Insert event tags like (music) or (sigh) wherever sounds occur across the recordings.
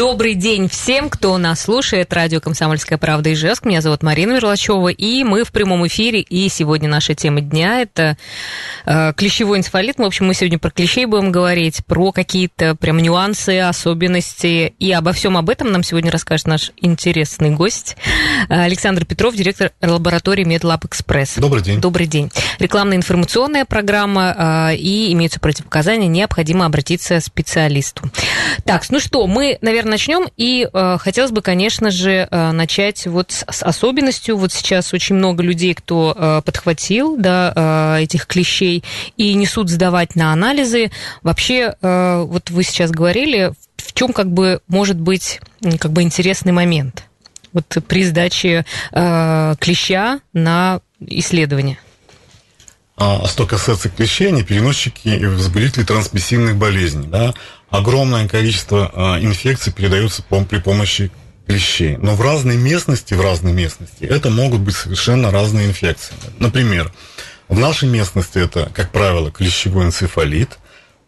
Добрый день всем, кто нас слушает. Радио «Комсомольская правда» Ижевск. Меня зовут Марина Мерлачева, и мы в прямом эфире. И сегодня наша тема дня – это э, клещевой энцефалит. В общем, мы сегодня про клещей будем говорить, про какие-то прям нюансы, особенности. И обо всем об этом нам сегодня расскажет наш интересный гость Александр Петров, директор лаборатории MedLab Express. Добрый день. Добрый день. Рекламная информационная программа, э, и имеются противопоказания, необходимо обратиться к специалисту. Так, ну что, мы, наверное, начнем. И э, хотелось бы, конечно же, э, начать вот с, с особенностью. Вот сейчас очень много людей, кто э, подхватил да, э, этих клещей и несут сдавать на анализы. Вообще, э, вот вы сейчас говорили, в чем как бы может быть как бы интересный момент вот при сдаче э, клеща на исследование? А что касается клещей, они переносчики и возбудители трансмиссивных болезней. Да? Огромное количество э, инфекций передается при помощи клещей. Но в разной местности, в разной местности это могут быть совершенно разные инфекции. Например, в нашей местности это, как правило, клещевой энцефалит,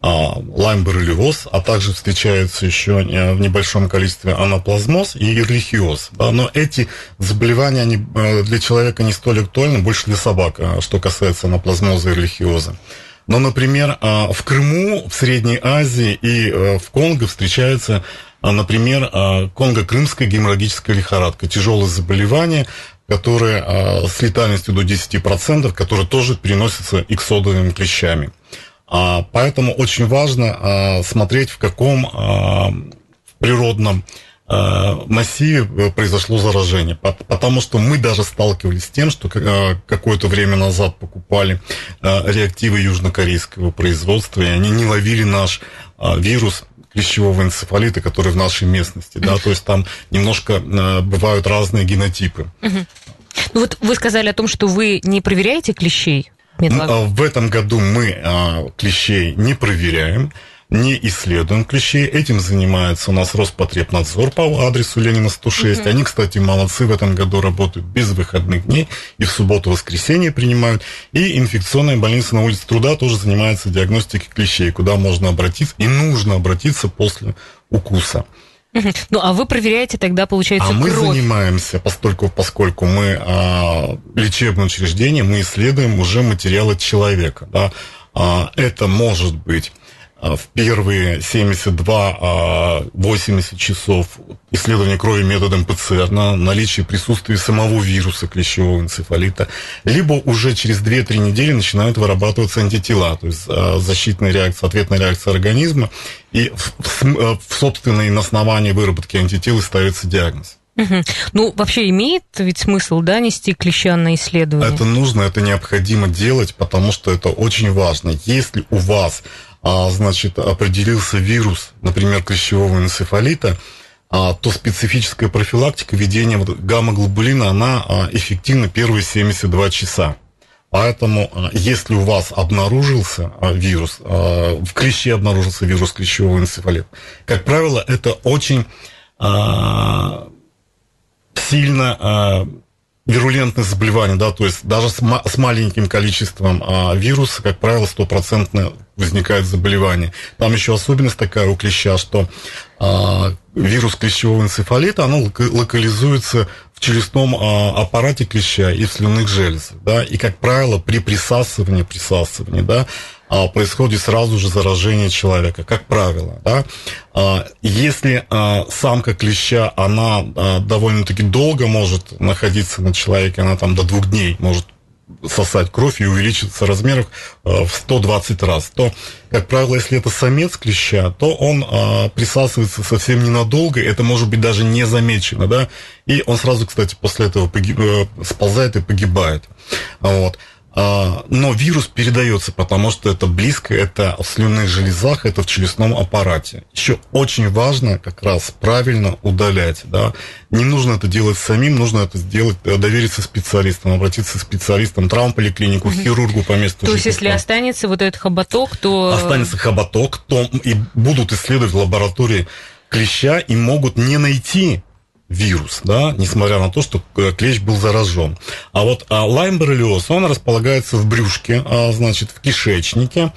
лайм-боррелиоз, а также встречаются еще в небольшом количестве анаплазмоз и эрлихиоз. Да, но эти заболевания они для человека не столь актуальны, больше для собак, что касается анаплазмоза и эрлихиоза. Но, например, а, в Крыму, в Средней Азии и э, в Конго встречается, а, например, а, конго-крымская геморрагическая лихорадка, тяжелое заболевание, которое с летальностью до 10%, которое тоже переносится иксодовыми клещами. Поэтому очень важно смотреть, в каком природном массиве э, произошло заражение. Потому что мы даже сталкивались с тем, что э, какое-то время назад покупали реактивы южнокорейского производства, и они не ловили наш вирус клещевого энцефалита, который в нашей местности. Да? То есть там немножко бывают разные генотипы. Ну вот вы сказали о том, что вы не проверяете клещей? В этом году мы клещей не проверяем не исследуем клещей. Этим занимается у нас Роспотребнадзор по адресу Ленина 106. Угу. Они, кстати, молодцы, в этом году работают без выходных дней и в субботу-воскресенье принимают. И инфекционная больница на улице Труда тоже занимается диагностикой клещей, куда можно обратиться и нужно обратиться после укуса. Ну, а вы проверяете тогда, получается, А мы занимаемся, поскольку, поскольку мы а, лечебное учреждение, мы исследуем уже материалы человека. Да? А, это может быть в первые 72-80 а, часов исследования крови методом ПЦР на наличие присутствия самого вируса клещевого энцефалита, либо уже через 2-3 недели начинают вырабатываться антитела, то есть а, защитная реакция, ответная реакция организма, и в, в, в собственной на основании выработки антител ставится диагноз. Угу. Ну, вообще имеет ведь смысл, да, нести клеща на исследование? Это нужно, это необходимо делать, потому что это очень важно. Если у вас а, значит, определился вирус, например, клещевого энцефалита, а, то специфическая профилактика введения вот гамма-глобулина, она а, эффективна первые 72 часа. Поэтому, если у вас обнаружился вирус, в клеще обнаружился вирус клещевого энцефалита, как правило, это очень сильно вирулентное заболевание, да, то есть даже с, ма- с маленьким количеством а, вируса, как правило, стопроцентно возникает заболевание. Там еще особенность такая у клеща, что а, вирус клещевого энцефалита, оно локализуется в челюстном а, аппарате клеща и в слюнных железах, да, и, как правило, при присасывании, присасывании, да, а, происходит сразу же заражение человека, как правило. Да? А, если а, самка клеща, она довольно-таки долго может находиться на человеке, она там до двух дней может сосать кровь и увеличиться в размерах в 120 раз, то, как правило, если это самец клеща, то он присасывается совсем ненадолго, это может быть даже незамечено, да, и он сразу, кстати, после этого погиб, э, сползает и погибает. Вот. А, но вирус передается, потому что это близко, это в слюнных железах, это в челюстном аппарате. Еще очень важно как раз правильно удалять. Да? Не нужно это делать самим, нужно это сделать, э, довериться специалистам, обратиться к специалистам, травмполиклинику, угу. хирургу по месту То есть, если останется вот этот хоботок, то... Останется хоботок, то и будут исследовать в лаборатории клеща и могут не найти вирус, да, несмотря на то, что клещ был заражен. А вот а, он располагается в брюшке, а, значит, в кишечнике,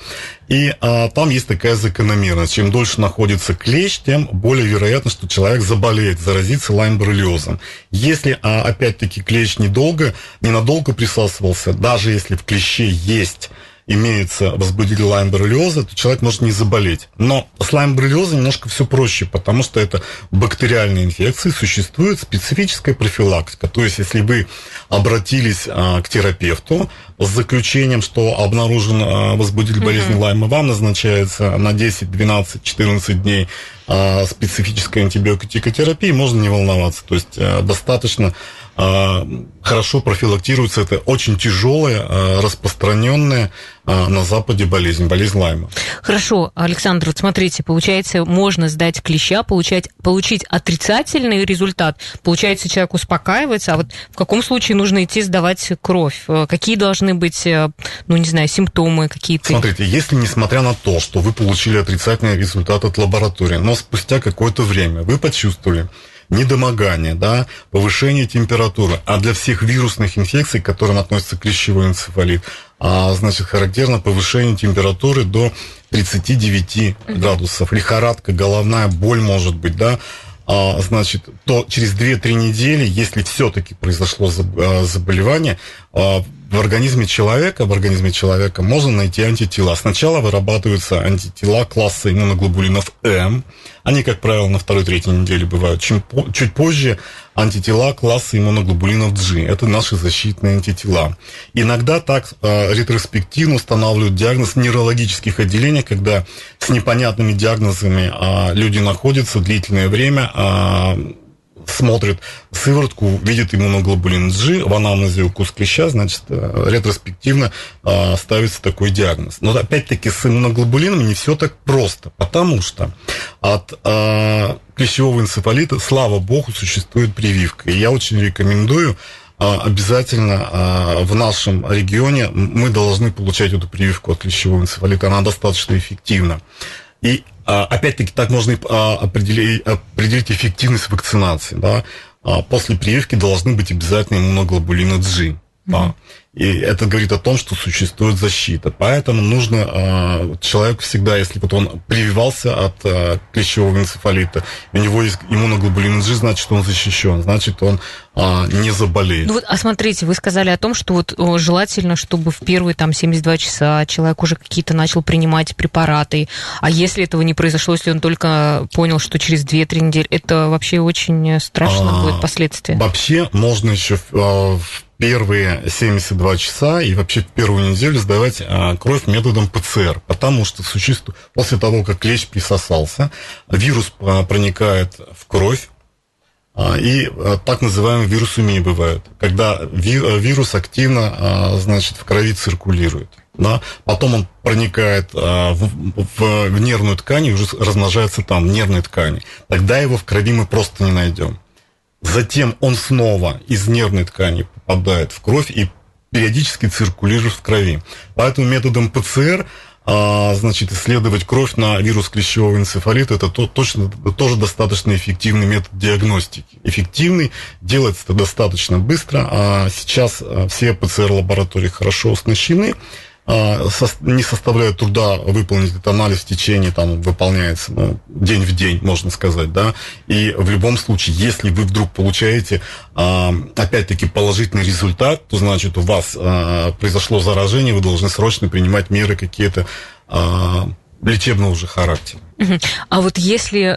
и а, там есть такая закономерность. Чем дольше находится клещ, тем более вероятно, что человек заболеет, заразится лайм-боррелиозом. Если, а, опять-таки, клещ недолго, ненадолго присасывался, даже если в клеще есть имеется возбудитель лайм-боррелиоза, то человек может не заболеть. Но с лайм-боррелиозом немножко все проще, потому что это бактериальные инфекции, существует специфическая профилактика. То есть, если вы обратились а, к терапевту с заключением, что обнаружен а, возбудитель болезни. Лайма, вам назначается на 10, 12, 14 дней а, специфическая антибиотикотерапия, можно не волноваться. То есть, а, достаточно хорошо профилактируется. Это очень тяжелая, а, распространенная а, на Западе болезнь, болезнь Лайма. Хорошо, Александр, вот смотрите, получается, можно сдать клеща, получать, получить отрицательный результат. Получается, человек успокаивается, а вот в каком случае нужно идти сдавать кровь? Э, какие должны быть, э, ну, не знаю, симптомы какие-то? Смотрите, если несмотря на то, что вы получили отрицательный результат от лаборатории, но спустя какое-то время вы почувствовали, недомогание, да, повышение температуры. А для всех вирусных инфекций, к которым относится клещевой энцефалит, а, значит, характерно повышение температуры до 39 градусов. Лихорадка, головная боль может быть, да, а, значит, то через 2-3 недели, если все-таки произошло а, заболевание, а, в организме человека, в организме человека можно найти антитела. Сначала вырабатываются антитела класса иммуноглобулинов М. Они, как правило, на второй-третьей неделе бывают. Чем, чуть позже антитела класса иммуноглобулинов G. Это наши защитные антитела. Иногда так э, ретроспективно устанавливают диагноз в нейрологических отделениях, когда с непонятными диагнозами э, люди находятся длительное время э, смотрит сыворотку, видит иммуноглобулин G, в анамнезе укус клеща, значит, э, ретроспективно э, ставится такой диагноз. Но опять-таки с иммуноглобулином не все так просто, потому что от э, клещевого энцефалита, слава богу, существует прививка. И я очень рекомендую обязательно в нашем регионе мы должны получать эту прививку от клещевого энцефалита. Она достаточно эффективна. И опять-таки так можно а, определить, определить эффективность вакцинации. Да? А, после прививки должны быть обязательно иммуноглобулины G. Да. И это говорит о том, что существует защита. Поэтому нужно э, человеку всегда, если вот он прививался от э, клещевого энцефалита, у него есть иммуноглобулин G, значит, он защищен, значит, он э, не заболеет. Ну вот, а смотрите, вы сказали о том, что вот о, желательно, чтобы в первые там 72 часа человек уже какие-то начал принимать препараты. А если этого не произошло, если он только понял, что через 2-3 недели, это вообще очень страшно а, будет последствия. Вообще можно еще в, в первые 72 часа и вообще в первую неделю сдавать а, кровь методом ПЦР, потому что существует, после того, как клещ присосался, вирус а, проникает в кровь, а, и а, так называемые вирусумии бывают, когда а, вирус активно, а, значит, в крови циркулирует. Да? Потом он проникает а, в, в, нервную ткань и уже размножается там, в нервной ткани. Тогда его в крови мы просто не найдем. Затем он снова из нервной ткани попадает в кровь и периодически циркулирует в крови. Поэтому методом ПЦР а, значит, исследовать кровь на вирус клещевого энцефалита это то, точно, тоже достаточно эффективный метод диагностики. Эффективный, делается это достаточно быстро, а сейчас а, все ПЦР-лаборатории хорошо оснащены, а, не составляет труда выполнить этот анализ в течение, там, выполняется ну, день в день, можно сказать, да, и в любом случае, если вы вдруг получаете, а, опять-таки, положительный результат, то значит, у вас а, произошло заражение, вы должны срочно принимать меры какие-то лечебного уже характера. А вот если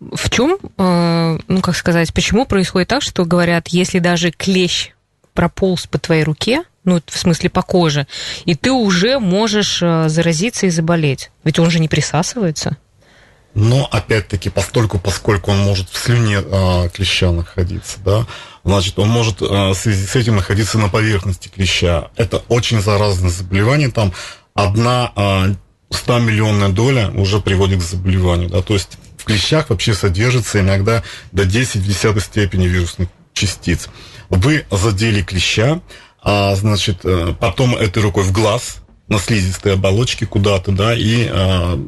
в чем, ну как сказать, почему происходит так, что говорят, если даже клещ прополз по твоей руке, ну, в смысле по коже, и ты уже можешь э, заразиться и заболеть. Ведь он же не присасывается. Но, опять-таки, постольку, поскольку он может в слюне э, клеща находиться, да, значит, он может э, в связи с этим находиться на поверхности клеща. Это очень заразное заболевание, там одна э, 100 миллионная доля уже приводит к заболеванию, да, то есть в клещах вообще содержится иногда до 10 в десятой степени вирусных частиц. Вы задели клеща, а, значит, э, потом этой рукой в глаз, на слизистой оболочке куда-то, да, и а,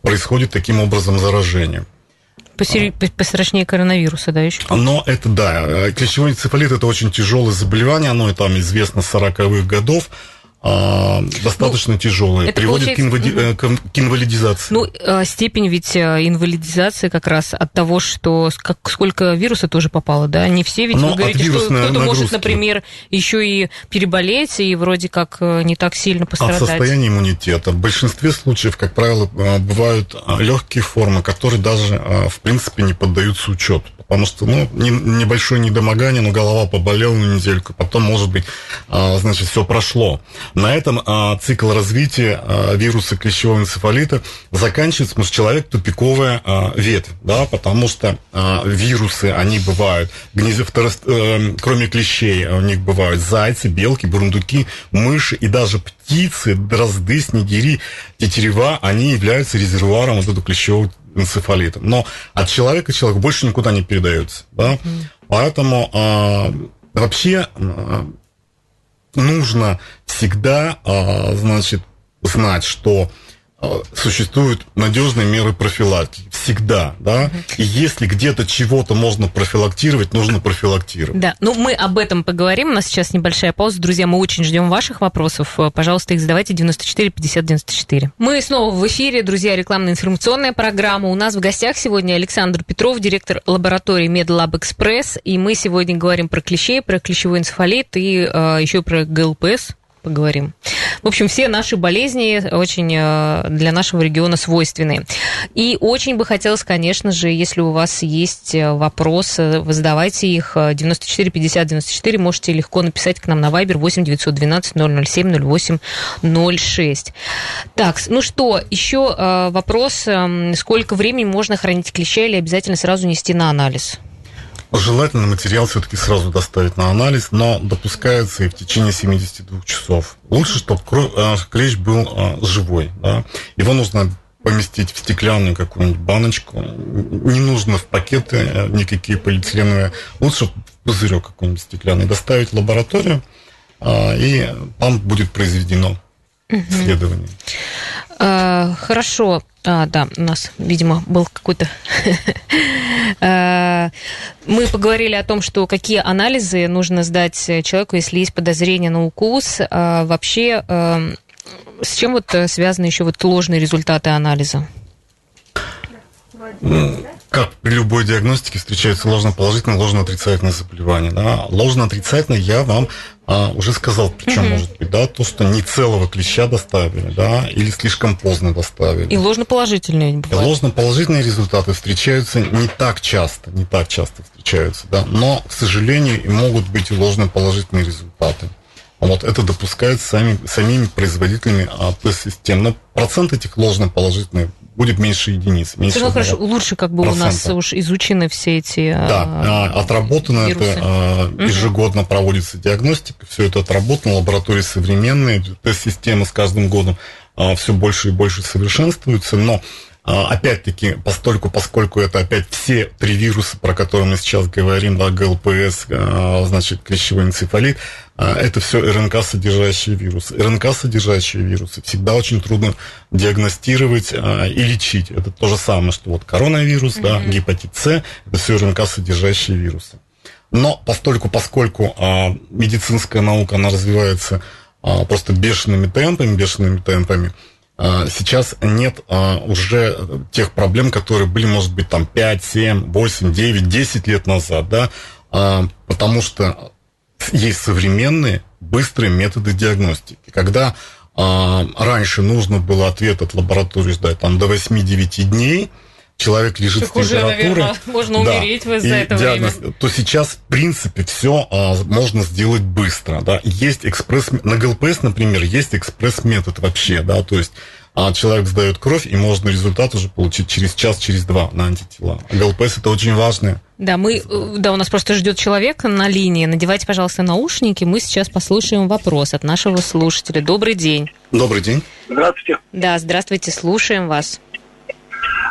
происходит таким образом заражение. пострашнее коронавируса, да, еще? Но это, да, клещевой энцефалит – это очень тяжелое заболевание, оно там известно с 40-х годов. А, достаточно ну, тяжелые, это приводит к, инвади... угу. к инвалидизации. Ну, э, степень ведь э, инвалидизации как раз от того, что как, сколько вируса тоже попало, да? Не все ведь, Но вы говорите, что кто-то нагрузки. может, например, еще и переболеть и вроде как не так сильно пострадать. От состояния иммунитета. В большинстве случаев, как правило, бывают легкие формы, которые даже, в принципе, не поддаются учету потому что, ну, не, небольшое недомогание, но голова поболела на недельку, потом, может быть, значит, все прошло. На этом а, цикл развития а, вируса клещевого энцефалита заканчивается, потому что человек тупиковая а, ветвь, да, потому что а, вирусы, они бывают, гнезд, второс, э, кроме клещей, у них бывают зайцы, белки, бурундуки, мыши и даже птицы, дрозды, снегири, тетерева, они являются резервуаром вот этого клещевого энцефалитом. Но от человека к человеку больше никуда не передается. Да? Mm. Поэтому э, вообще э, нужно всегда, э, значит, знать, что существуют надежные меры профилактики. Всегда, да. И если где-то чего-то можно профилактировать, нужно профилактировать. Да, ну мы об этом поговорим. У нас сейчас небольшая пауза. Друзья, мы очень ждем ваших вопросов. Э, пожалуйста, их задавайте 94 50 94. Мы снова в эфире, друзья, рекламно-информационная программа. У нас в гостях сегодня Александр Петров, директор лаборатории MedLab Express. И мы сегодня говорим про клещей, про клещевой энцефалит и э, еще про ГЛПС поговорим. В общем, все наши болезни очень э, для нашего региона свойственны. И очень бы хотелось, конечно же, если у вас есть э, вопросы, вы задавайте их 94 50 94, можете легко написать к нам на Viber 8 912 007 08 06. Так, ну что, еще э, вопрос, эм, сколько времени можно хранить клеща или обязательно сразу нести на анализ? Желательно материал все-таки сразу доставить на анализ, но допускается и в течение 72 часов. Лучше, чтобы э, клещ был э, живой. Да? Его нужно поместить в стеклянную какую-нибудь баночку. Не нужно в пакеты э, никакие полиэтиленовые. Лучше в пузырек какой-нибудь стеклянный доставить в лабораторию, и там будет произведено исследование. Хорошо. А, да, у нас, видимо, был какой-то... (laughs) А, мы поговорили о том, что какие анализы нужно сдать человеку, если есть подозрение на укус. А вообще, а, с чем вот связаны еще вот ложные результаты анализа? Как при любой диагностике встречается ложно-положительное, ложно-отрицательное заболевание. Да? Ложно-отрицательное я вам а, уже сказал, причем угу. может быть, да, то, что не целого клеща доставили, да, или слишком поздно доставили. И ложно-положительные бывают. Ложно-положительные результаты встречаются не так часто, не так часто встречаются, да, но, к сожалению, и могут быть и ложно-положительные результаты. Вот это допускается сами, самими производителями а, тест-систем. Но процент этих ложно-положительных будет меньше единиц. Меньше ну, хорошо, лучше как бы процента. у нас уж изучены все эти Да, а, отработано вирусы. это, а, ежегодно проводится диагностика, все это отработано, лаборатории современные, тест-системы с каждым годом а, все больше и больше совершенствуются, но а, опять-таки, постольку, поскольку это опять все три вируса, про которые мы сейчас говорим, да, ГЛПС, а, значит, клещевой энцефалит, а, это все РНК-содержащие вирусы. РНК-содержащие вирусы всегда очень трудно диагностировать и лечить. Это то же самое, что вот коронавирус, mm-hmm. да, гепатит С, это все РНК-содержащие вирусы. Но постольку, поскольку медицинская наука, она развивается просто бешеными темпами, бешеными темпами, а, сейчас нет а, уже тех проблем, которые были, может быть, там 5, 7, 8, 9, 10 лет назад, да, а, потому что есть современные быстрые методы диагностики. Когда раньше нужно было ответ от лаборатории ждать там до 8-9 дней, человек лежит так с температурой, уже, можно да, умереть за это диагноз, время. то сейчас, в принципе, все а, можно сделать быстро. Да. Есть экспресс... На ГЛПС, например, есть экспресс-метод вообще, да, то есть а человек сдает кровь, и можно результат уже получить через час, через два на антитела. А ГЛПС это очень важно. Да, мы, да, у нас просто ждет человек на линии. Надевайте, пожалуйста, наушники. Мы сейчас послушаем вопрос от нашего слушателя. Добрый день. Добрый день. Здравствуйте. Да, здравствуйте, слушаем вас.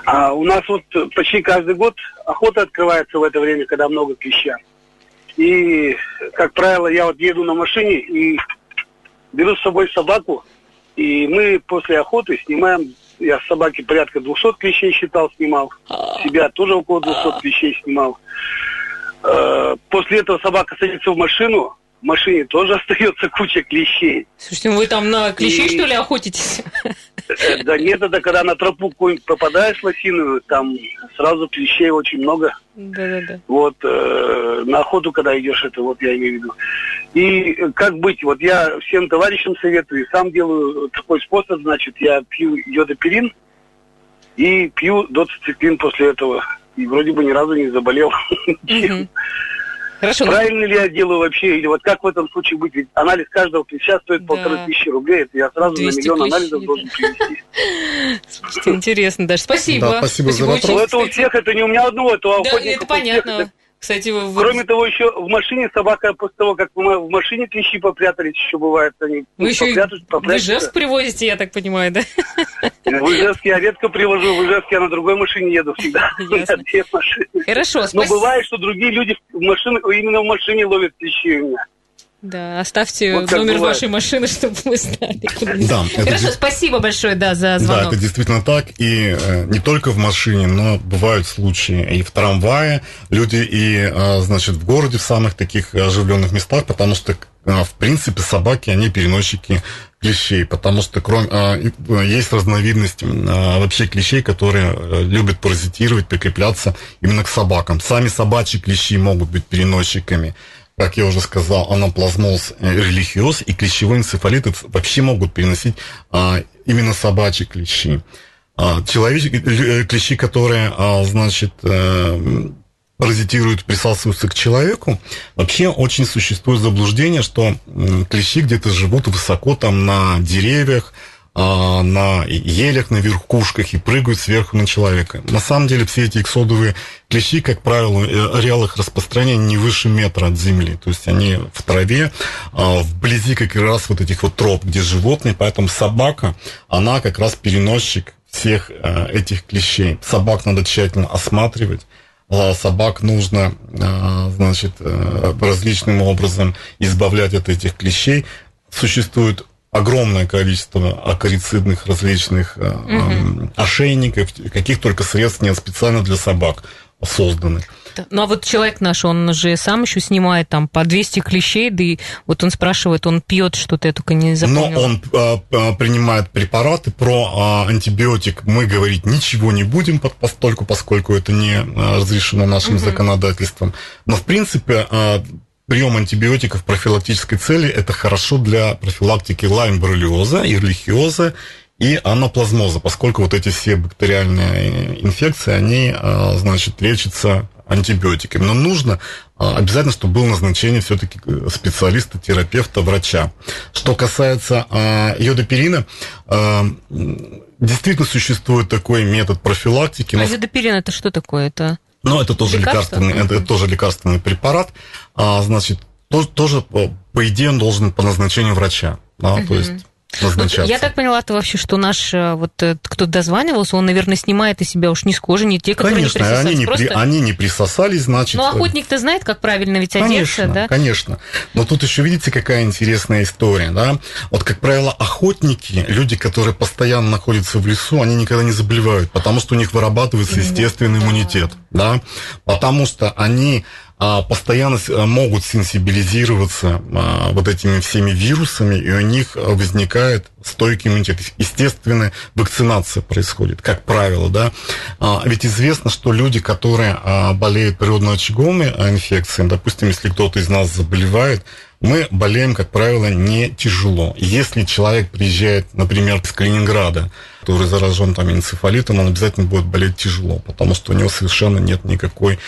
А у нас вот почти каждый год охота открывается в это время, когда много клеща. И, как правило, я вот еду на машине и беру с собой собаку, и мы после охоты снимаем я с собаки порядка 200 клещей считал, снимал. Себя тоже около 200 клещей снимал. Э, после этого собака садится в машину, в машине тоже (laughs) остается куча клещей. Слушайте, вы там на клещей, и... что ли, охотитесь? Э, да нет, это когда на тропу какую-нибудь попадаешь лосиную, там сразу клещей очень много. Да-да-да. Вот, э, на охоту, когда идешь, это вот я имею в виду. И как быть? Вот я всем товарищам советую, сам делаю такой способ, значит, я пью йодоперин и пью доцицеклин после этого. И вроде бы ни разу не заболел. Угу. (laughs) Хорошо. Правильно ли я делаю вообще? Или вот как в этом случае быть? Ведь анализ каждого клеща стоит да. полторы тысячи рублей. Это я сразу на миллион клещей, анализов должен привести. Слушайте, интересно даже. Спасибо. Да, спасибо, спасибо за вопрос. Ну, это у всех, это не у меня одного, это у Да, это понятно. Кстати, вы... Кроме того, еще в машине собака, после того, как мы в машине клещи попрятались, еще бывает, они Вы еще попрятались, в Ижевск привозите, я так понимаю, да? В Ижевск я редко привожу, в Ижевск я на другой машине еду всегда. (laughs) (laughs) Машины. Хорошо, спасибо. Но бывает, что другие люди в машине, именно в машине ловят клещи у меня. Да, оставьте вот номер бывает. вашей машины, (laughs) чтобы мы знали. Да, Хорошо, это... спасибо большое, да, за звонок. Да, это действительно так. И э, не только в машине, но бывают случаи и в трамвае. Люди и, э, значит, в городе, в самых таких оживленных местах, потому что, э, в принципе, собаки, они переносчики клещей, потому что кроме, э, есть разновидность э, вообще клещей, которые э, любят паразитировать, прикрепляться именно к собакам. Сами собачьи клещи могут быть переносчиками как я уже сказал, анаплазмоз релихиоз и клещевой энцефалит вообще могут переносить а, именно собачьи клещи. А, человеческие э, клещи, которые, а, значит, а, паразитируют, присасываются к человеку, вообще очень существует заблуждение, что клещи где-то живут высоко там на деревьях, а, на елях, на верхушках и прыгают сверху на человека. На самом деле все эти эксодовые клещи, как правило, э, ареал их распространения не выше метра от земли. То есть они в траве, а, вблизи как раз вот этих вот троп, где животные. Поэтому собака, она как раз переносчик всех э, этих клещей. Собак надо тщательно осматривать собак нужно, э, значит, различным образом избавлять от этих клещей. Существует огромное количество акарицидных различных угу. ошейников, каких только средств нет специально для собак созданных. Ну а вот человек наш, он же сам еще снимает там по 200 клещей, да и вот он спрашивает, он пьет что-то, я только не запомнила. Но он а, принимает препараты, про а, антибиотик мы говорить ничего не будем, постольку, поскольку это не разрешено нашим угу. законодательством. Но в принципе а, прием антибиотиков профилактической цели – это хорошо для профилактики лайм-боррелиоза, ирлихиоза и анаплазмоза, поскольку вот эти все бактериальные инфекции, они, а, значит, лечатся антибиотиками. Но нужно а, обязательно, чтобы было назначение все-таки специалиста, терапевта, врача. Что касается а, йодоперина, действительно существует такой метод профилактики. А йодоперин это что такое? Это но это тоже лекарственный, это тоже лекарственный препарат. А, значит, то, тоже по идее он должен по назначению врача. Да, угу. то есть назначаться. Я так поняла, то вообще, что наш э, вот э, кто дозванивался, он, наверное, снимает из себя уж не с кожи, не те, которые конечно, не присосались. Они не, просто... при, они не присосались, значит... Ну, охотник-то знает, как правильно ведь одеться, конечно, да? Конечно, Но тут еще видите, какая интересная история, да? Вот, как правило, охотники, люди, которые постоянно находятся в лесу, они никогда не заболевают, потому что у них вырабатывается естественный иммунитет, да? Потому что они постоянно а, могут сенсибилизироваться а, вот этими всеми вирусами, и у них возникает стойкий иммунитет. Естественная вакцинация происходит, как правило, да. Ведь известно, что люди, которые болеют природно-очаговыми инфекциями, допустим, если кто-то из нас заболевает, мы болеем, как правило, не тяжело. Если человек приезжает, например, из Калининграда, который заражен там энцефалитом, он обязательно будет болеть тяжело, потому что у него совершенно нет никакой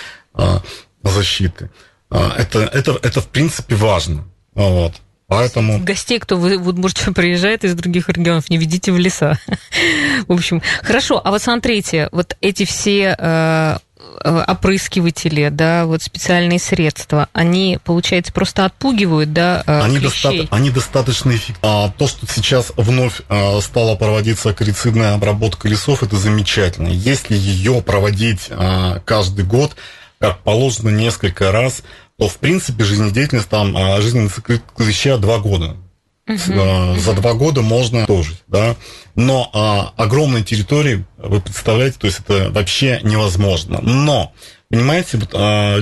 защиты. А, это, это, это в принципе важно. Вот. Поэтому... Гостей, кто в Удмуртию (laughs) приезжает из других регионов, не ведите в леса. (laughs) в общем, хорошо. А вот смотрите, вот эти все э, э, опрыскиватели, да, вот специальные средства, они, получается, просто отпугивают, да, э, они, доста- они достаточно эффективны. А то, что сейчас вновь а, стала проводиться акарицидная обработка лесов, это замечательно. Если ее проводить а, каждый год, как положено несколько раз, то, в принципе, жизнедеятельность там, а жизненный цикл клеща два года. Угу. За два года можно тоже, да. Но а, огромные территории, вы представляете, то есть это вообще невозможно. Но, понимаете, вот, а,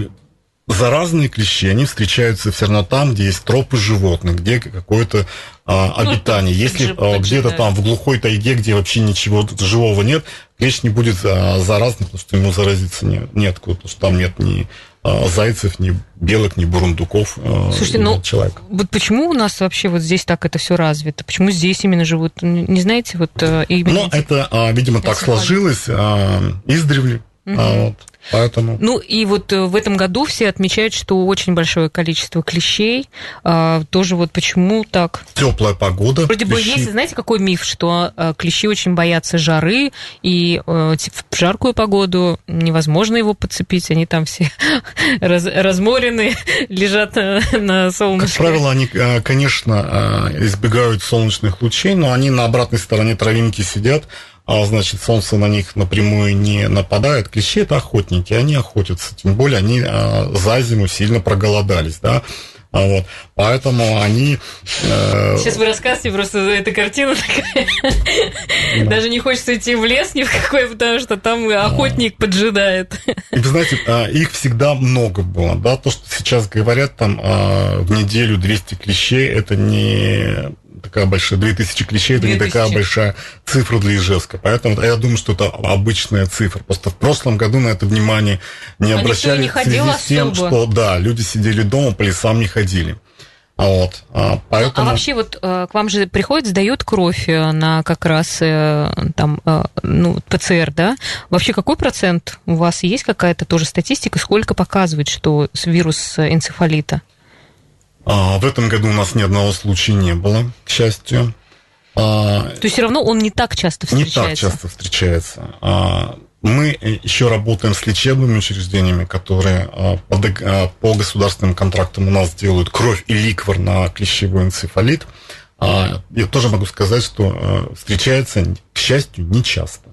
заразные клещи, они встречаются все равно там, где есть тропы животных, где какое-то а, ну, обитание. Если а, где-то там в глухой тайге, где вообще ничего живого нет, клещ не будет а, заразным, потому что ему заразиться не, неоткуда, потому что там нет ни а, зайцев, ни белок, ни бурундуков. А, Слушайте, ну человек. вот почему у нас вообще вот здесь так это все развито? Почему здесь именно живут? Не знаете, вот э, именно... Ну, это, а, видимо, так сложилось издревле. Угу. Вот. Поэтому... Ну и вот э, в этом году все отмечают, что очень большое количество клещей. А, тоже вот почему так? Теплая погода. Вроде клещи... бы есть, знаете, какой миф, что а, клещи очень боятся жары, и а, в жаркую погоду невозможно его подцепить, они там все (laughs) раз, разморены, (laughs) лежат на, на солнышке. Как правило, они, конечно, избегают солнечных лучей, но они на обратной стороне травинки сидят, значит, солнце на них напрямую не нападает. Клещи – это охотники, они охотятся, тем более они а, за зиму сильно проголодались, да, а вот. Поэтому они... Э... Сейчас вы рассказываете, просто эта картина такая. Да. Даже не хочется идти в лес ни в какой, потому что там охотник да. поджидает. И вы знаете, а, их всегда много было. Да? То, что сейчас говорят, там а, в неделю 200 клещей, это не такая большая, 2000 клещей, это 2000. не такая большая цифра для Ижевска. Поэтому я думаю, что это обычная цифра. Просто в прошлом году на это внимание не а обращали не в связи с тем, что да, люди сидели дома, по лесам не ходили. А вот, а, поэтому... Ну, а вообще вот э, к вам же приходит, сдают кровь э, на как раз э, там, ну, ПЦР, да? Вообще какой процент у вас есть какая-то тоже статистика, сколько показывает, что вирус энцефалита? А, в этом году у нас ни одного случая не было, к счастью. А, То есть все равно он не так часто встречается? Не так часто встречается. А, мы еще работаем с лечебными учреждениями, которые а, по, а, по государственным контрактам у нас делают кровь и ликвор на клещевой энцефалит. А, я тоже могу сказать, что встречается, к счастью, не часто.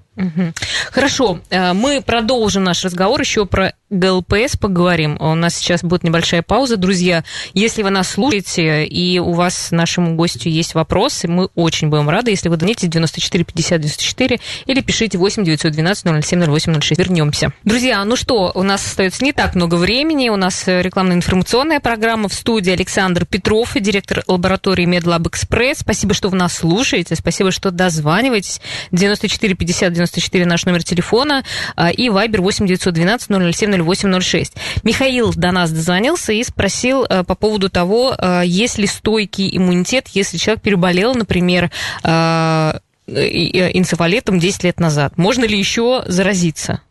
Хорошо, э, мы продолжим наш разговор еще про ГЛПС поговорим. У нас сейчас будет небольшая пауза. Друзья, если вы нас слушаете и у вас нашему гостю есть вопросы, мы очень будем рады, если вы звоните 94 50 94 или пишите 8 912 07 08 06. Вернемся. Друзья, ну что, у нас остается не так много времени. У нас рекламно-информационная программа в студии Александр Петров, директор лаборатории MedLab Express. Спасибо, что вы нас слушаете. Спасибо, что дозваниваетесь. 94 50 94 наш номер телефона а, и Viber 8 912 007 0806. Михаил до нас дозвонился и спросил э, по поводу того, э, есть ли стойкий иммунитет, если человек переболел, например, энцефалитом 10 лет назад. Можно ли еще заразиться?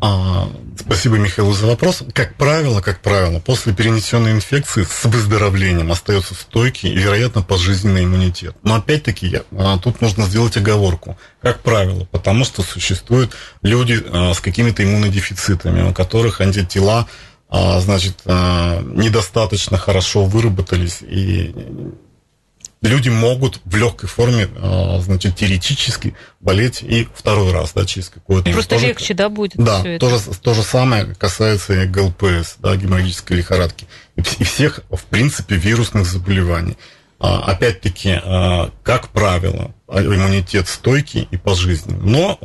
А, спасибо, Михаил, за вопрос. Как правило, как правило, после перенесенной инфекции с выздоровлением остается стойкий и, вероятно, пожизненный иммунитет. Но опять-таки, я, а, тут нужно сделать оговорку. Как правило, потому что существуют люди а, с какими-то иммунодефицитами, у которых антитела значит, недостаточно хорошо выработались и люди могут в легкой форме, а, значит, теоретически болеть и второй раз, да, через какое-то Просто тоже, легче, да, будет Да, то же, то же самое касается и ГЛПС, да, геморрагической лихорадки. И, и всех, в принципе, вирусных заболеваний. А, опять-таки, а, как правило, иммунитет стойкий и пожизненный, но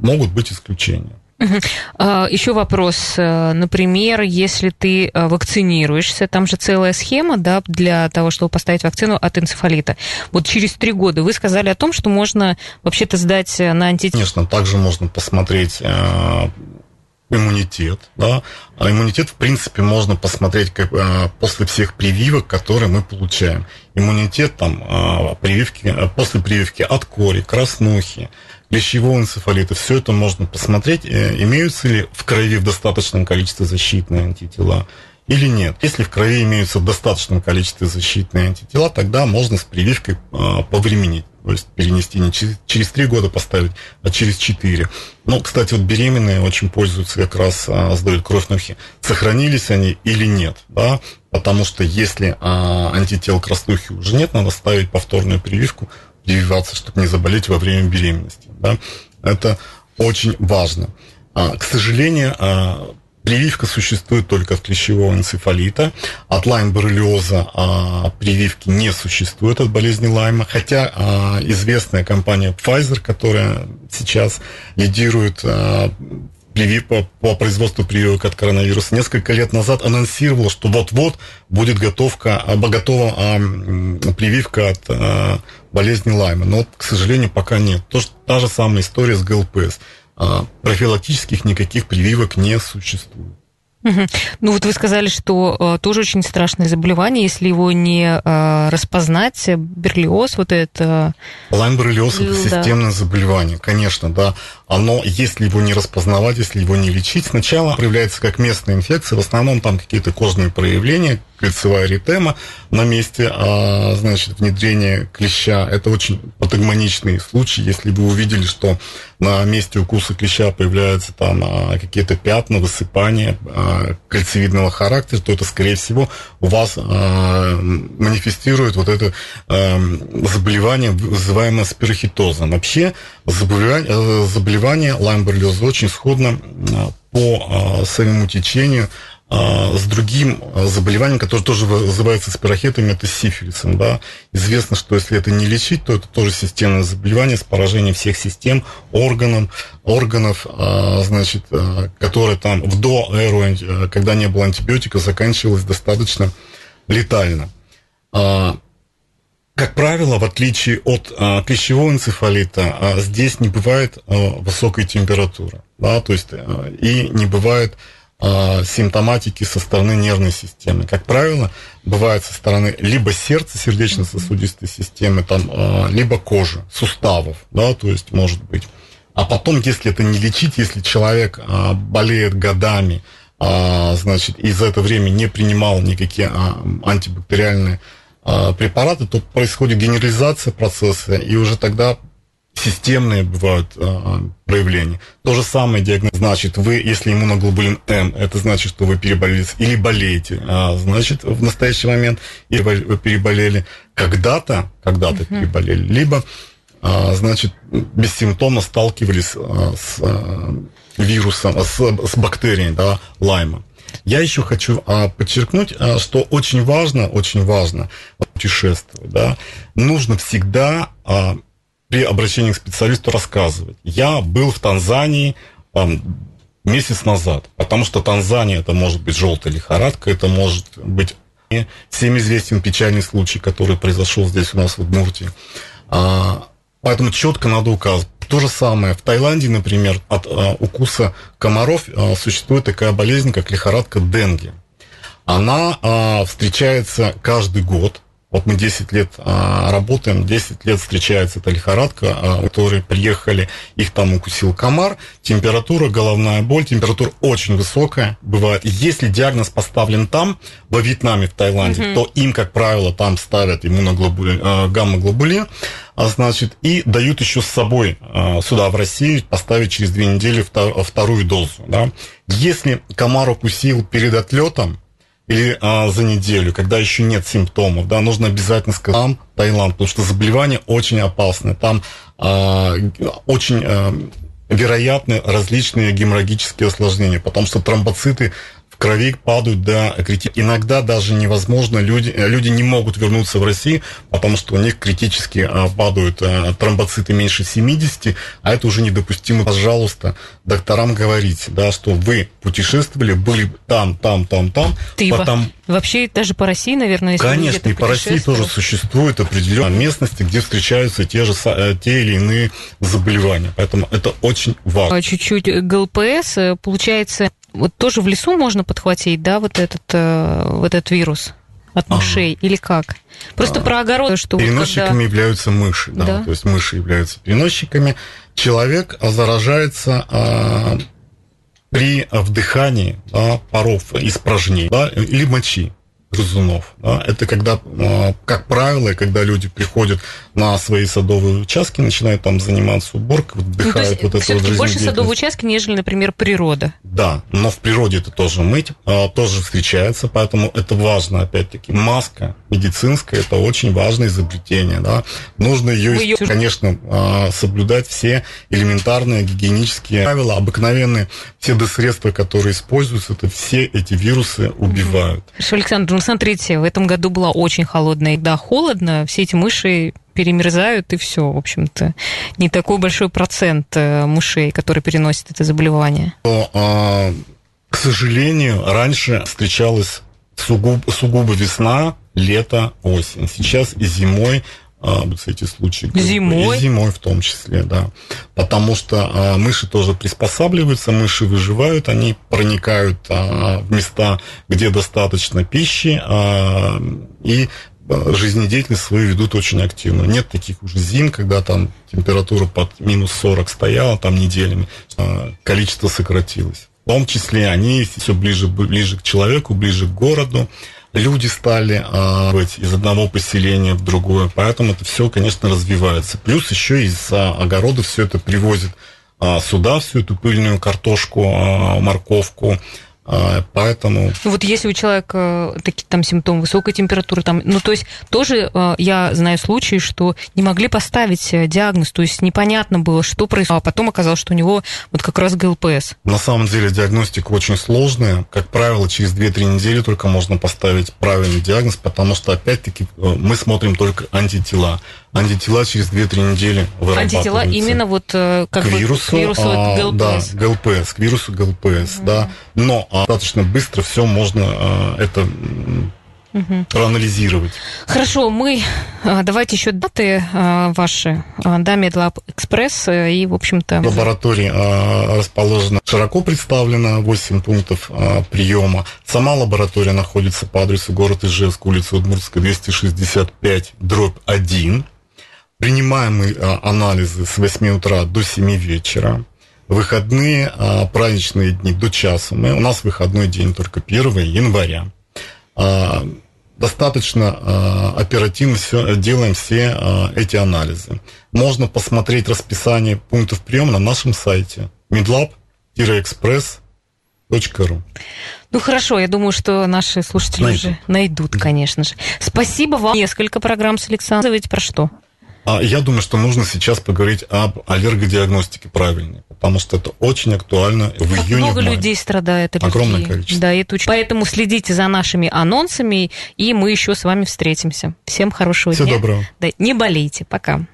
могут быть исключения. А, Еще вопрос. Э, например, если ты э, вакцинируешься, там же целая схема да, для того, чтобы поставить вакцину от энцефалита. Вот через три года вы сказали о том, что можно вообще-то сдать э, на антитела. Конечно, также можно посмотреть иммунитет, да, а иммунитет, в принципе, можно посмотреть как, а, после всех прививок, которые мы получаем. Иммунитет там а, прививки, а, после прививки от кори, краснухи, клещевого энцефалита. Все это можно посмотреть, э, имеются ли в крови в достаточном количестве защитные антитела или нет. Если в крови имеются в достаточном количестве защитные антитела, тогда можно с прививкой э, повременить. То есть перенести не через, через 3 года поставить, а через 4. Ну, кстати, вот беременные очень пользуются как раз, а, сдают кровь на ухе. Сохранились они или нет, да? Потому что если а, антител краснухи уже нет, надо ставить повторную прививку, прививаться, чтобы не заболеть во время беременности. Да? Это очень важно. А, к сожалению, а, Прививка существует только от клещевого энцефалита. От лайм-боррелиоза а, прививки не существует от болезни лайма. Хотя а, известная компания Pfizer, которая сейчас лидирует а, прививка по производству прививок от коронавируса, несколько лет назад анонсировала, что вот-вот будет готовка, а, готова а, прививка от а, болезни лайма. Но, к сожалению, пока нет. То, та же самая история с ГЛПС. А, профилактических никаких прививок не существует. Угу. Ну вот вы сказали, что э, тоже очень страшное заболевание, если его не э, распознать, берлиоз, вот это... Лайм-боррелиоз это системное заболевание, конечно, да. Оно, если его не распознавать, если его не лечить, сначала проявляется как местная инфекция, в основном там какие-то кожные проявления, кольцевая эритема на месте, а, значит, внедрения клеща. Это очень патогмоничный случай, если вы увидели, что на месте укуса клеща появляются там а, какие-то пятна, высыпания а, кольцевидного характера, то это, скорее всего, у вас а, манифестирует вот это заболевание, вызываемое спирохитозом. Вообще заболевание, э, заболевание лаймберлиоза очень сходно а, по а, своему течению а, с другим а, заболеванием, которое тоже вызывается спирохетами, это сифилисом. Да? Известно, что если это не лечить, то это тоже системное заболевание с поражением всех систем, органов, органов а, значит, которые там в до эру, когда не было антибиотика, заканчивалось достаточно летально. Как правило, в отличие от а, пищевого энцефалита, а, здесь не бывает а, высокой температуры, да, то есть а, и не бывает а, симптоматики со стороны нервной системы. Как правило, бывает со стороны либо сердца, сердечно-сосудистой системы, там, а, либо кожи, суставов, да, то есть может быть. А потом, если это не лечить, если человек а, болеет годами, а, значит, и за это время не принимал никакие а, антибактериальные препараты, то происходит генерализация процесса, и уже тогда системные бывают э, проявления. То же самое диагноз. Значит, вы, если иммуноглобулин М, это значит, что вы переболели или болеете, а, значит, в настоящий момент или вы переболели когда-то, когда-то uh-huh. переболели, либо, а, значит, бессимптомно сталкивались а, с а, вирусом, с, с бактерией, да, лайма. Я еще хочу а, подчеркнуть, а, что очень важно, очень важно путешествовать, да, нужно всегда а, при обращении к специалисту рассказывать. Я был в Танзании там, месяц назад, потому что Танзания это может быть желтая лихорадка, это может быть всем известен печальный случай, который произошел здесь у нас в Удмуртии. А, поэтому четко надо указывать. То же самое в Таиланде, например, от а, укуса комаров а, существует такая болезнь, как лихорадка Денги. Она а, встречается каждый год вот мы 10 лет а, работаем, 10 лет встречается эта лихорадка, а, которые приехали, их там укусил комар, температура, головная боль, температура очень высокая бывает. Если диагноз поставлен там, во Вьетнаме, в Таиланде, mm-hmm. то им, как правило, там ставят иммуноглобулин, а, гамма-глобулин, а, значит, и дают еще с собой а, сюда, в Россию, поставить через две недели втор, вторую дозу. Да? Если комар укусил перед отлетом, или а, за неделю, когда еще нет симптомов, да, нужно обязательно сказать там Таиланд, потому что заболевание очень опасное, там а, очень а, вероятны различные геморрагические осложнения, потому что тромбоциты крови падают до критики. Иногда даже невозможно, люди, люди не могут вернуться в Россию, потому что у них критически а, падают а, тромбоциты меньше 70, а это уже недопустимо. Пожалуйста, докторам говорите, да, что вы путешествовали, были там, там, там, там. Ты потом... Вообще даже по России, наверное, если Конечно, и по России тоже существует определенные местности, где встречаются те же э, те или иные заболевания. Поэтому это очень важно. Чуть-чуть ГЛПС, э, получается, вот тоже в лесу можно подхватить, да, вот этот, э, вот этот вирус? от мышей а. или как? Просто а. про огород, что переносчиками когда... являются мыши, да, да, то есть мыши являются переносчиками. Человек заражается а, при вдыхании да, паров испражнений да, или мочи. Грызунов. Да? Это когда, а, как правило, когда люди приходят на свои садовые участки, начинают там заниматься уборкой, вдыхают ну, вот это вот больше садовые участки, нежели, например, природа. Да, но в природе это тоже мыть, а, тоже встречается, поэтому это важно, опять-таки, маска медицинская, это очень важное изобретение, да. Нужно ее, ее... конечно, а, соблюдать все элементарные гигиенические правила, обыкновенные все средства, которые используются, это все эти вирусы убивают. Хорошо, Александр, ну смотрите, в этом году была очень холодная, да, холодно, все эти мыши перемерзают, и все, в общем-то. Не такой большой процент э, мышей, которые переносят это заболевание. Но, а, к сожалению, раньше встречалась сугубо, сугубо весна, лето, осень. Сейчас и зимой эти случаи. Зимой? И зимой в том числе, да. Потому что а, мыши тоже приспосабливаются, мыши выживают, они проникают а, в места, где достаточно пищи, а, и жизнедеятельность свою ведут очень активно. Нет таких уже зим, когда там температура под минус 40 стояла там неделями, а, количество сократилось. В том числе они все ближе, ближе к человеку, ближе к городу. Люди стали а, быть из одного поселения в другое, поэтому это все, конечно, развивается. Плюс еще из а, огорода все это привозят а, сюда, всю эту пыльную картошку, а, морковку, поэтому... Ну, вот если у человека такие там симптомы высокой температуры, там, ну, то есть тоже э, я знаю случаи, что не могли поставить э, диагноз, то есть непонятно было, что происходит, а потом оказалось, что у него вот как раз ГЛПС. На самом деле диагностика очень сложная. Как правило, через 2-3 недели только можно поставить правильный диагноз, потому что, опять-таки, э, мы смотрим только антитела антитела через 2-3 недели. Антитела именно вот как к вирусу, к вирусу а, ГЛПС. Да, ГЛПС, к вирусу ГЛПС, угу. да. Но а, достаточно быстро все можно а, это угу. проанализировать. Хорошо, мы а, давайте еще даты ваши, да, MedLab Express э, и, в общем-то... Лаборатория расположена широко представлена, 8 пунктов приема. Сама лаборатория находится по адресу город Ижевск, улица Удмуртская, 265, дробь 1. Принимаем мы анализы с 8 утра до 7 вечера. Выходные, праздничные дни до часа. Мы, у нас выходной день только 1 января достаточно э, оперативно все, делаем все эти анализы. Можно посмотреть расписание пунктов приема на нашем сайте midlab-express.ru ну хорошо, я думаю, что наши слушатели найдут. уже найдут, конечно же. Спасибо вам. Несколько программ с Александром. Про что? А я думаю, что нужно сейчас поговорить об аллергодиагностике правильной, потому что это очень актуально в как июне. Много людей страдает аллергией. Огромное количество. Да, это очень... Поэтому следите за нашими анонсами, и мы еще с вами встретимся. Всем хорошего Всего дня. доброго. Да, не болейте. Пока.